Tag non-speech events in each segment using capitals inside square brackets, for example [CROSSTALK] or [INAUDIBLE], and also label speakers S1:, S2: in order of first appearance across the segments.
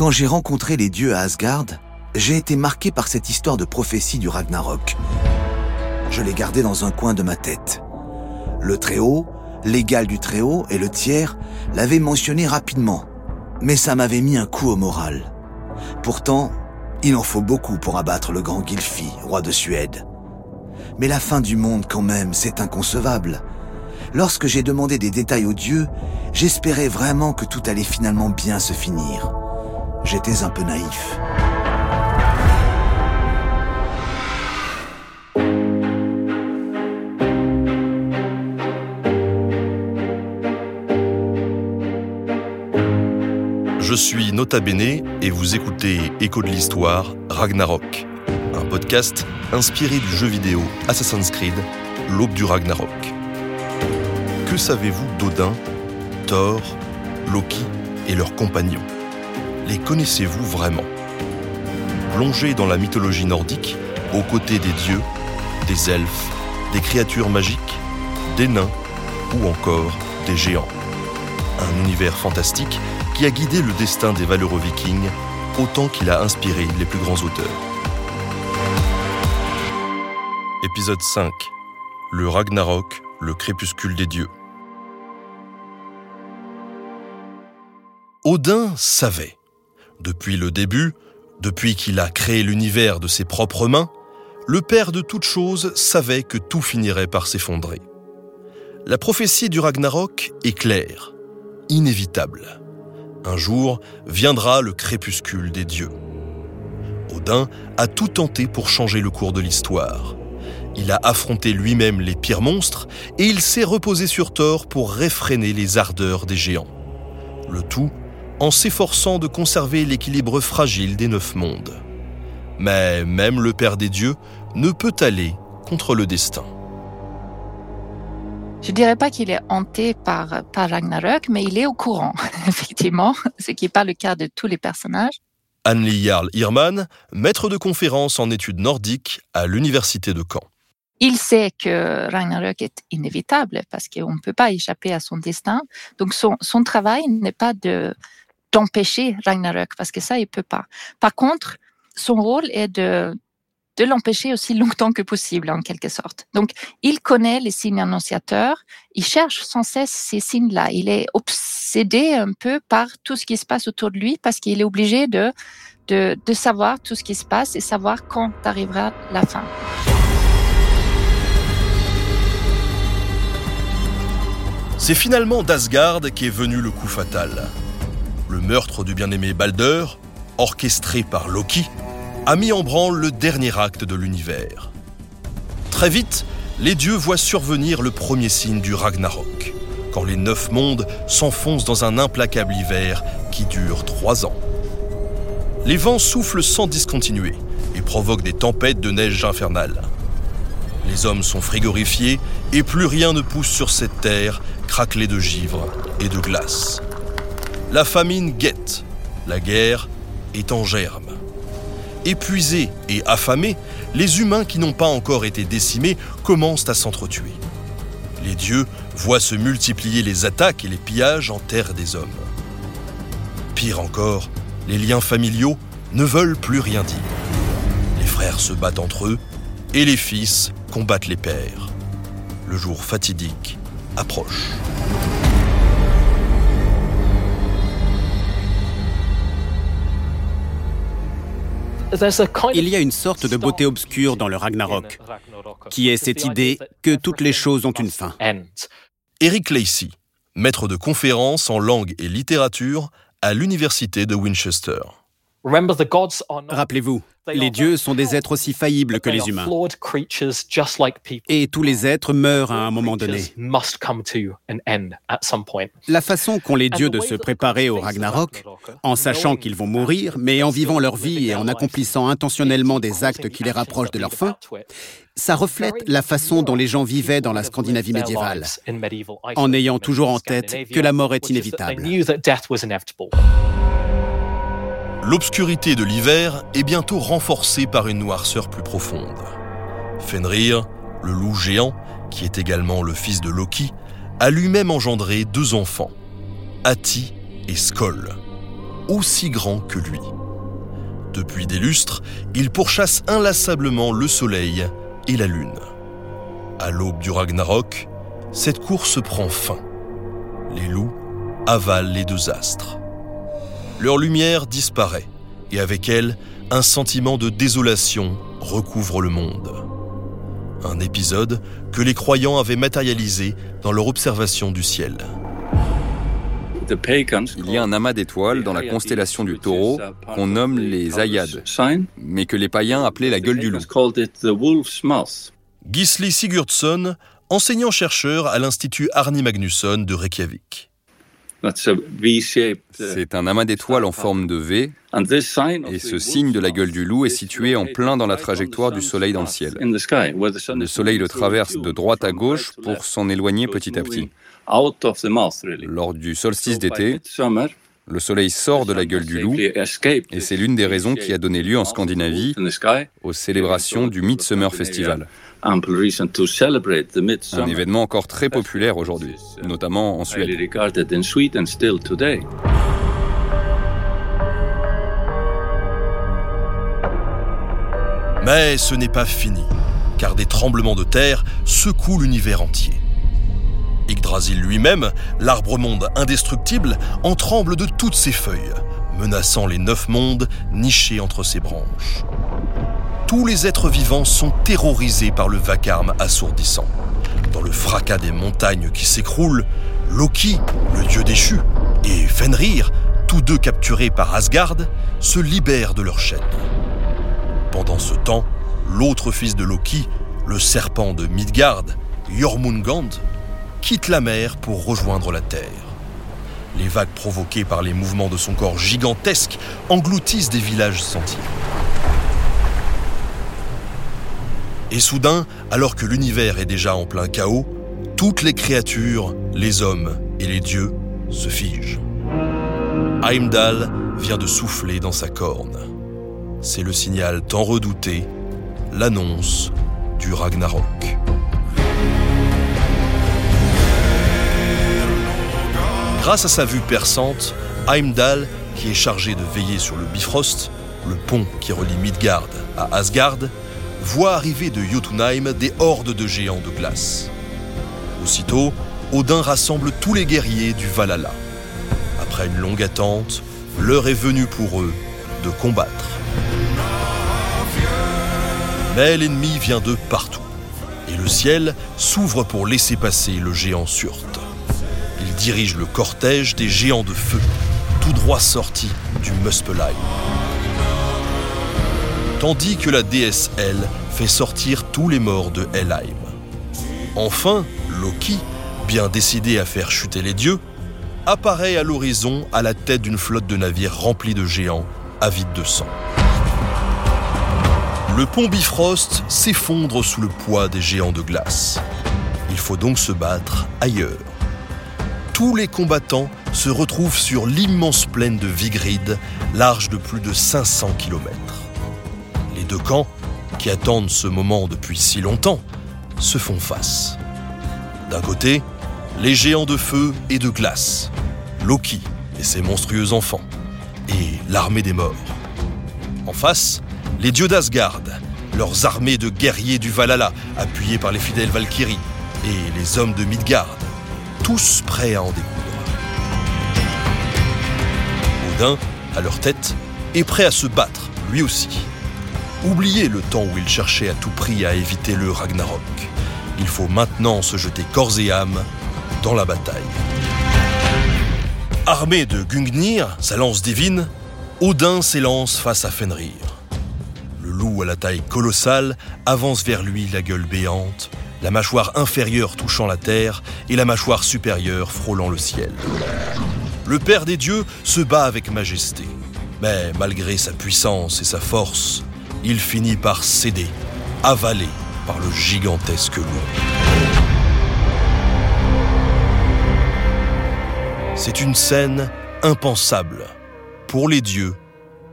S1: Quand j'ai rencontré les dieux à Asgard, j'ai été marqué par cette histoire de prophétie du Ragnarok. Je l'ai gardée dans un coin de ma tête. Le Très-Haut, l'égal du Très-Haut et le tiers l'avaient mentionné rapidement, mais ça m'avait mis un coup au moral. Pourtant, il en faut beaucoup pour abattre le grand Gylfi, roi de Suède. Mais la fin du monde quand même, c'est inconcevable. Lorsque j'ai demandé des détails aux dieux, j'espérais vraiment que tout allait finalement bien se finir. J'étais un peu naïf.
S2: Je suis Nota Bene et vous écoutez Écho de l'Histoire, Ragnarok, un podcast inspiré du jeu vidéo Assassin's Creed, l'aube du Ragnarok. Que savez-vous d'Odin, Thor, Loki et leurs compagnons? Les connaissez-vous vraiment? Plongez dans la mythologie nordique, aux côtés des dieux, des elfes, des créatures magiques, des nains ou encore des géants. Un univers fantastique qui a guidé le destin des valeureux vikings autant qu'il a inspiré les plus grands auteurs. Épisode 5 Le Ragnarok, le crépuscule des dieux. Odin savait, depuis le début, depuis qu'il a créé l'univers de ses propres mains, le Père de toutes choses savait que tout finirait par s'effondrer. La prophétie du Ragnarok est claire, inévitable. Un jour viendra le crépuscule des dieux. Odin a tout tenté pour changer le cours de l'histoire. Il a affronté lui-même les pires monstres et il s'est reposé sur Thor pour réfréner les ardeurs des géants. Le tout en s'efforçant de conserver l'équilibre fragile des neuf mondes. Mais même le Père des dieux ne peut aller contre le destin.
S3: Je dirais pas qu'il est hanté par, par Ragnarök, mais il est au courant, [LAUGHS] effectivement, ce qui n'est pas le cas de tous les personnages.
S2: Anne-Lee Jarl Irman, maître de conférence en études nordiques à l'université de Caen.
S3: Il sait que Ragnarök est inévitable parce qu'on ne peut pas échapper à son destin. Donc son, son travail n'est pas de d'empêcher Ragnarök parce que ça il peut pas. Par contre, son rôle est de de l'empêcher aussi longtemps que possible, en quelque sorte. Donc, il connaît les signes annonciateurs, il cherche sans cesse ces signes-là. Il est obsédé un peu par tout ce qui se passe autour de lui parce qu'il est obligé de, de, de savoir tout ce qui se passe et savoir quand arrivera la fin.
S2: C'est finalement d'Asgard qu'est venu le coup fatal. Le meurtre du bien-aimé Balder, orchestré par Loki, a mis en branle le dernier acte de l'univers. Très vite, les dieux voient survenir le premier signe du Ragnarok, quand les neuf mondes s'enfoncent dans un implacable hiver qui dure trois ans. Les vents soufflent sans discontinuer et provoquent des tempêtes de neige infernale. Les hommes sont frigorifiés et plus rien ne pousse sur cette terre craquelée de givre et de glace. La famine guette, la guerre est en germe. Épuisés et affamés, les humains qui n'ont pas encore été décimés commencent à s'entretuer. Les dieux voient se multiplier les attaques et les pillages en terre des hommes. Pire encore, les liens familiaux ne veulent plus rien dire. Les frères se battent entre eux et les fils combattent les pères. Le jour fatidique approche.
S4: Il y a une sorte de beauté obscure dans le Ragnarok, qui est cette idée que toutes les choses ont une fin.
S2: Eric Lacey, maître de conférences en langue et littérature à l'université de Winchester.
S4: Rappelez-vous, les dieux sont des êtres aussi faillibles que les humains. Et tous les êtres meurent à un moment donné. La façon qu'ont les dieux de se préparer au Ragnarok, en sachant qu'ils vont mourir, mais en vivant leur vie et en accomplissant intentionnellement des actes qui les rapprochent de leur fin, ça reflète la façon dont les gens vivaient dans la Scandinavie médiévale, en ayant toujours en tête que la mort est inévitable.
S2: L'obscurité de l'hiver est bientôt renforcée par une noirceur plus profonde. Fenrir, le loup géant, qui est également le fils de Loki, a lui-même engendré deux enfants, Ati et Skoll, aussi grands que lui. Depuis des lustres, il pourchasse inlassablement le soleil et la lune. À l'aube du Ragnarok, cette course prend fin. Les loups avalent les deux astres leur lumière disparaît, et avec elle, un sentiment de désolation recouvre le monde. Un épisode que les croyants avaient matérialisé dans leur observation du ciel.
S5: Il y a un amas d'étoiles dans la constellation du taureau qu'on nomme les Ayades, mais que les païens appelaient la gueule du loup.
S2: Gisli Sigurdsson, enseignant-chercheur à l'Institut Arni Magnusson de Reykjavik.
S5: C'est un amas d'étoiles en forme de V, et ce signe de la gueule du loup est situé en plein dans la trajectoire du Soleil dans le ciel. Le Soleil le traverse de droite à gauche pour s'en éloigner petit à petit. Lors du solstice d'été, le Soleil sort de la gueule du loup, et c'est l'une des raisons qui a donné lieu en Scandinavie aux célébrations du Midsummer Festival. Un événement encore très populaire aujourd'hui, notamment en Suède.
S2: Mais ce n'est pas fini, car des tremblements de terre secouent l'univers entier. Yggdrasil lui-même, l'arbre-monde indestructible, en tremble de toutes ses feuilles, menaçant les neuf mondes nichés entre ses branches tous les êtres vivants sont terrorisés par le vacarme assourdissant. Dans le fracas des montagnes qui s'écroulent, Loki, le dieu déchu, et Fenrir, tous deux capturés par Asgard, se libèrent de leur chaîne. Pendant ce temps, l'autre fils de Loki, le serpent de Midgard, Jormungand, quitte la mer pour rejoindre la terre. Les vagues provoquées par les mouvements de son corps gigantesque engloutissent des villages entiers. Et soudain, alors que l'univers est déjà en plein chaos, toutes les créatures, les hommes et les dieux se figent. Heimdall vient de souffler dans sa corne. C'est le signal tant redouté, l'annonce du Ragnarok. Grâce à sa vue perçante, Heimdall, qui est chargé de veiller sur le Bifrost, le pont qui relie Midgard à Asgard, voit arriver de Jotunheim des hordes de géants de glace. Aussitôt, Odin rassemble tous les guerriers du Valhalla. Après une longue attente, l'heure est venue pour eux de combattre. Mais l'ennemi vient de partout, et le ciel s'ouvre pour laisser passer le géant Surt. Il dirige le cortège des géants de feu, tout droit sorti du Muspelheim tandis que la déesse Elle fait sortir tous les morts de Helheim. Enfin, Loki, bien décidé à faire chuter les dieux, apparaît à l'horizon à la tête d'une flotte de navires remplis de géants avides de sang. Le pont Bifrost s'effondre sous le poids des géants de glace. Il faut donc se battre ailleurs. Tous les combattants se retrouvent sur l'immense plaine de Vigrid, large de plus de 500 km deux camps, qui attendent ce moment depuis si longtemps, se font face. D'un côté, les géants de feu et de glace, Loki et ses monstrueux enfants, et l'armée des morts. En face, les dieux d'Asgard, leurs armées de guerriers du Valhalla, appuyés par les fidèles Valkyries, et les hommes de Midgard, tous prêts à en découdre. Odin, à leur tête, est prêt à se battre, lui aussi. Oubliez le temps où il cherchait à tout prix à éviter le Ragnarok. Il faut maintenant se jeter corps et âme dans la bataille. Armé de Gungnir, sa lance divine, Odin s'élance face à Fenrir. Le loup à la taille colossale avance vers lui la gueule béante, la mâchoire inférieure touchant la terre et la mâchoire supérieure frôlant le ciel. Le Père des dieux se bat avec majesté, mais malgré sa puissance et sa force, il finit par céder, avalé par le gigantesque loup. C'est une scène impensable pour les dieux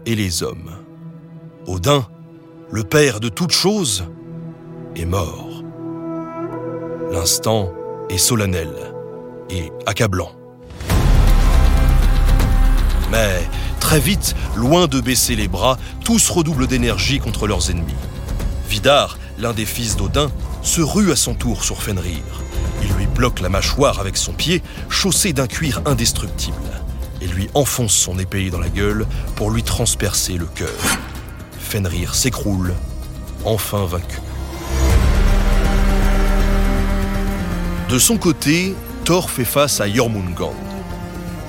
S2: et les hommes. Odin, le père de toutes choses, est mort. L'instant est solennel et accablant. Mais très vite, loin de baisser les bras, tous redoublent d'énergie contre leurs ennemis. Vidar, l'un des fils d'Odin, se rue à son tour sur Fenrir. Il lui bloque la mâchoire avec son pied, chaussé d'un cuir indestructible, et lui enfonce son épée dans la gueule pour lui transpercer le cœur. Fenrir s'écroule, enfin vaincu. De son côté, Thor fait face à Jormungand.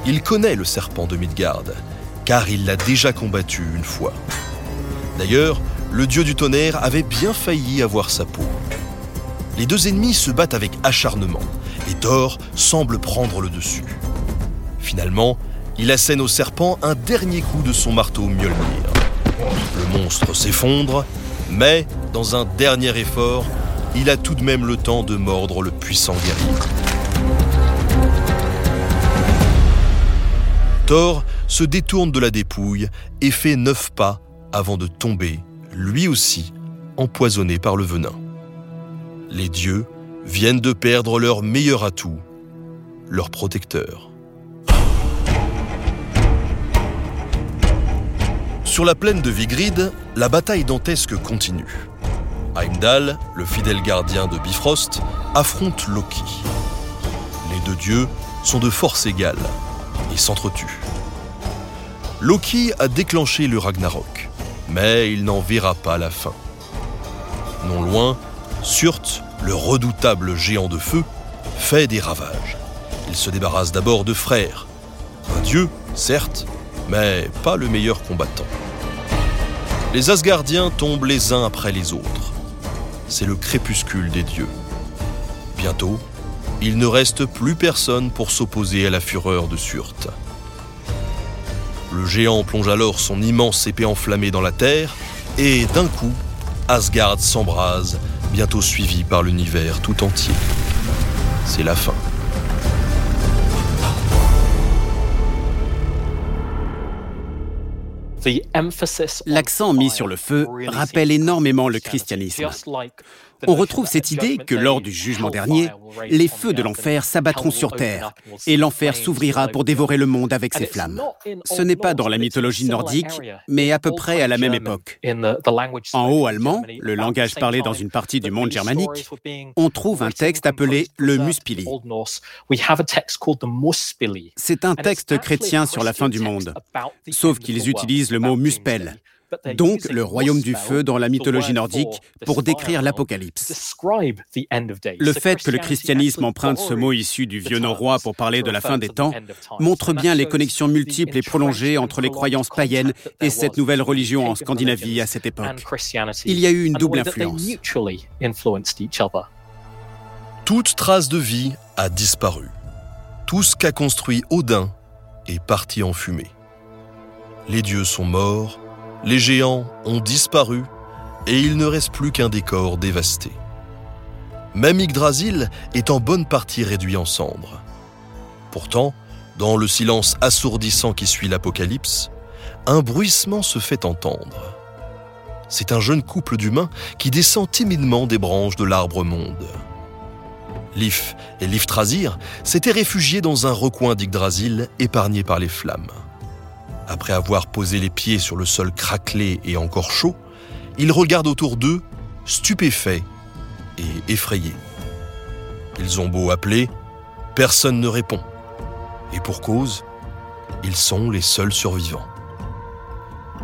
S2: Il connaît le serpent de Midgard, car il l'a déjà combattu une fois. D'ailleurs, le dieu du tonnerre avait bien failli avoir sa peau. Les deux ennemis se battent avec acharnement, et Thor semble prendre le dessus. Finalement, il assène au serpent un dernier coup de son marteau Mjolnir. Le monstre s'effondre, mais, dans un dernier effort, il a tout de même le temps de mordre le puissant guerrier. Thor se détourne de la dépouille et fait neuf pas avant de tomber, lui aussi, empoisonné par le venin. Les dieux viennent de perdre leur meilleur atout, leur protecteur. Sur la plaine de Vigrid, la bataille dantesque continue. Heimdall, le fidèle gardien de Bifrost, affronte Loki. Les deux dieux sont de force égale et s'entretuent. Loki a déclenché le Ragnarok, mais il n'en verra pas la fin. Non loin, Surt, le redoutable géant de feu, fait des ravages. Il se débarrasse d'abord de Frère, un dieu, certes, mais pas le meilleur combattant. Les Asgardiens tombent les uns après les autres. C'est le crépuscule des dieux. Bientôt, il ne reste plus personne pour s'opposer à la fureur de Surt. Le géant plonge alors son immense épée enflammée dans la terre, et d'un coup, Asgard s'embrase, bientôt suivi par l'univers tout entier. C'est la fin.
S4: L'accent mis sur le feu rappelle énormément le christianisme. On retrouve cette idée que lors du jugement dernier, les feux de l'enfer s'abattront sur terre et l'enfer s'ouvrira pour dévorer le monde avec ses flammes. Ce n'est pas dans la mythologie nordique, mais à peu près à la même époque. En haut allemand, le langage parlé dans une partie du monde germanique, on trouve un texte appelé le Muspili. C'est un texte chrétien sur la fin du monde, sauf qu'ils utilisent le mot muspel, donc le royaume du feu dans la mythologie nordique, pour décrire l'Apocalypse. Le fait que le christianisme emprunte ce mot issu du vieux norrois pour parler de la fin des temps montre bien les connexions multiples et prolongées entre les croyances païennes et cette nouvelle religion en Scandinavie à cette époque. Il y a eu une double influence.
S2: Toute trace de vie a disparu. Tout ce qu'a construit Odin est parti en fumée. Les dieux sont morts, les géants ont disparu et il ne reste plus qu'un décor dévasté. Même Yggdrasil est en bonne partie réduit en cendres. Pourtant, dans le silence assourdissant qui suit l'apocalypse, un bruissement se fait entendre. C'est un jeune couple d'humains qui descend timidement des branches de l'arbre monde. Lif et Liftrasir s'étaient réfugiés dans un recoin d'Yggdrasil épargné par les flammes. Après avoir posé les pieds sur le sol craquelé et encore chaud, ils regardent autour d'eux, stupéfaits et effrayés. Ils ont beau appeler, personne ne répond. Et pour cause, ils sont les seuls survivants.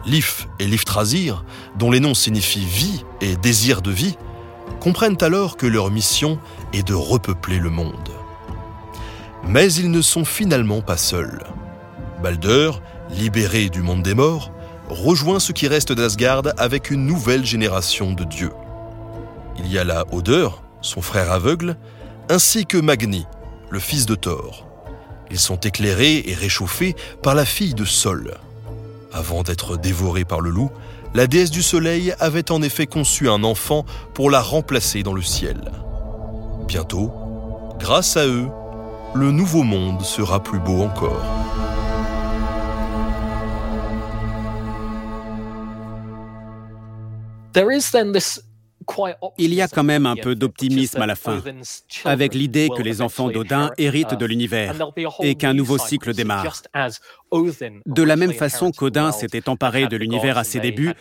S2: Lif et Liftrasir, dont les noms signifient vie et désir de vie, comprennent alors que leur mission est de repeupler le monde. Mais ils ne sont finalement pas seuls. Balder libéré du monde des morts, rejoint ce qui reste d'Asgard avec une nouvelle génération de dieux. Il y a là Odeur, son frère aveugle, ainsi que Magni, le fils de Thor. Ils sont éclairés et réchauffés par la fille de Sol. Avant d'être dévorés par le loup, la déesse du soleil avait en effet conçu un enfant pour la remplacer dans le ciel. Bientôt, grâce à eux, le nouveau monde sera plus beau encore.
S4: Il y a quand même un peu d'optimisme à la fin, avec l'idée que les enfants d'Odin héritent de l'univers et qu'un nouveau cycle démarre. De la même façon qu'Odin s'était emparé de l'univers à ses débuts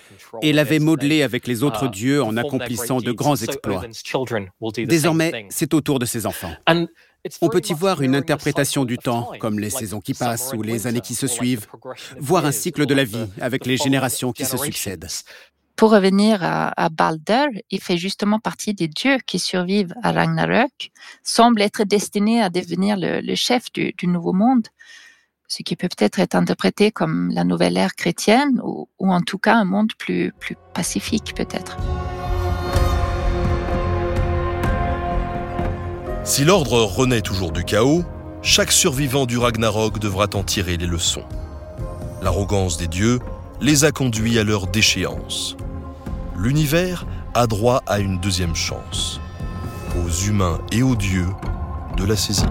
S4: et l'avait modelé avec les autres dieux en accomplissant de grands exploits. Désormais, c'est au tour de ses enfants. On peut y voir une interprétation du temps, comme les saisons qui passent ou les années qui se suivent, voire un cycle de la vie avec les générations qui se succèdent.
S3: Pour revenir à, Balder, il fait justement partie des dieux qui survivent à Ragnarök, semble être destiné à devenir le, chef du, nouveau monde, ce qui peut peut-être être interprété comme la nouvelle ère chrétienne ou, en tout cas un monde plus, pacifique peut-être.
S2: Si l'ordre renaît toujours du chaos, chaque survivant du Ragnarok devra en tirer les leçons. L'arrogance des dieux les a conduits à leur déchéance. L'univers a droit à une deuxième chance. Aux humains et aux dieux de la saisir.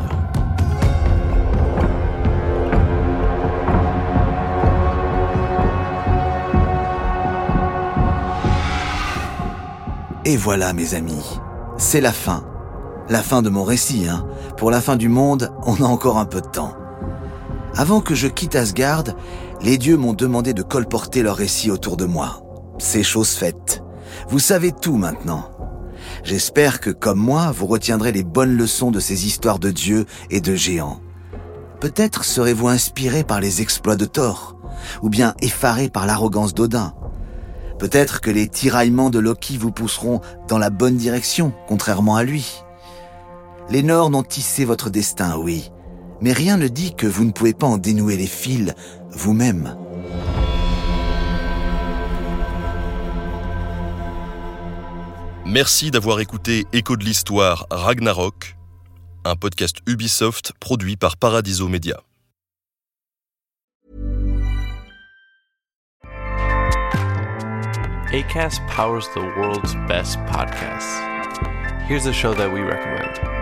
S1: Et voilà mes amis, c'est la fin. La fin de mon récit, hein. Pour la fin du monde, on a encore un peu de temps. Avant que je quitte Asgard, les dieux m'ont demandé de colporter leur récit autour de moi. C'est chose faite. Vous savez tout maintenant. J'espère que, comme moi, vous retiendrez les bonnes leçons de ces histoires de dieux et de géants. Peut-être serez-vous inspiré par les exploits de Thor, ou bien effaré par l'arrogance d'Odin. Peut-être que les tiraillements de Loki vous pousseront dans la bonne direction, contrairement à lui. Les Nords ont tissé votre destin, oui, mais rien ne dit que vous ne pouvez pas en dénouer les fils vous-même.
S2: Merci d'avoir écouté Écho de l'Histoire Ragnarok, un podcast Ubisoft produit par Paradiso Media.
S6: ACAST powers the world's best podcasts. Here's a show that we recommend.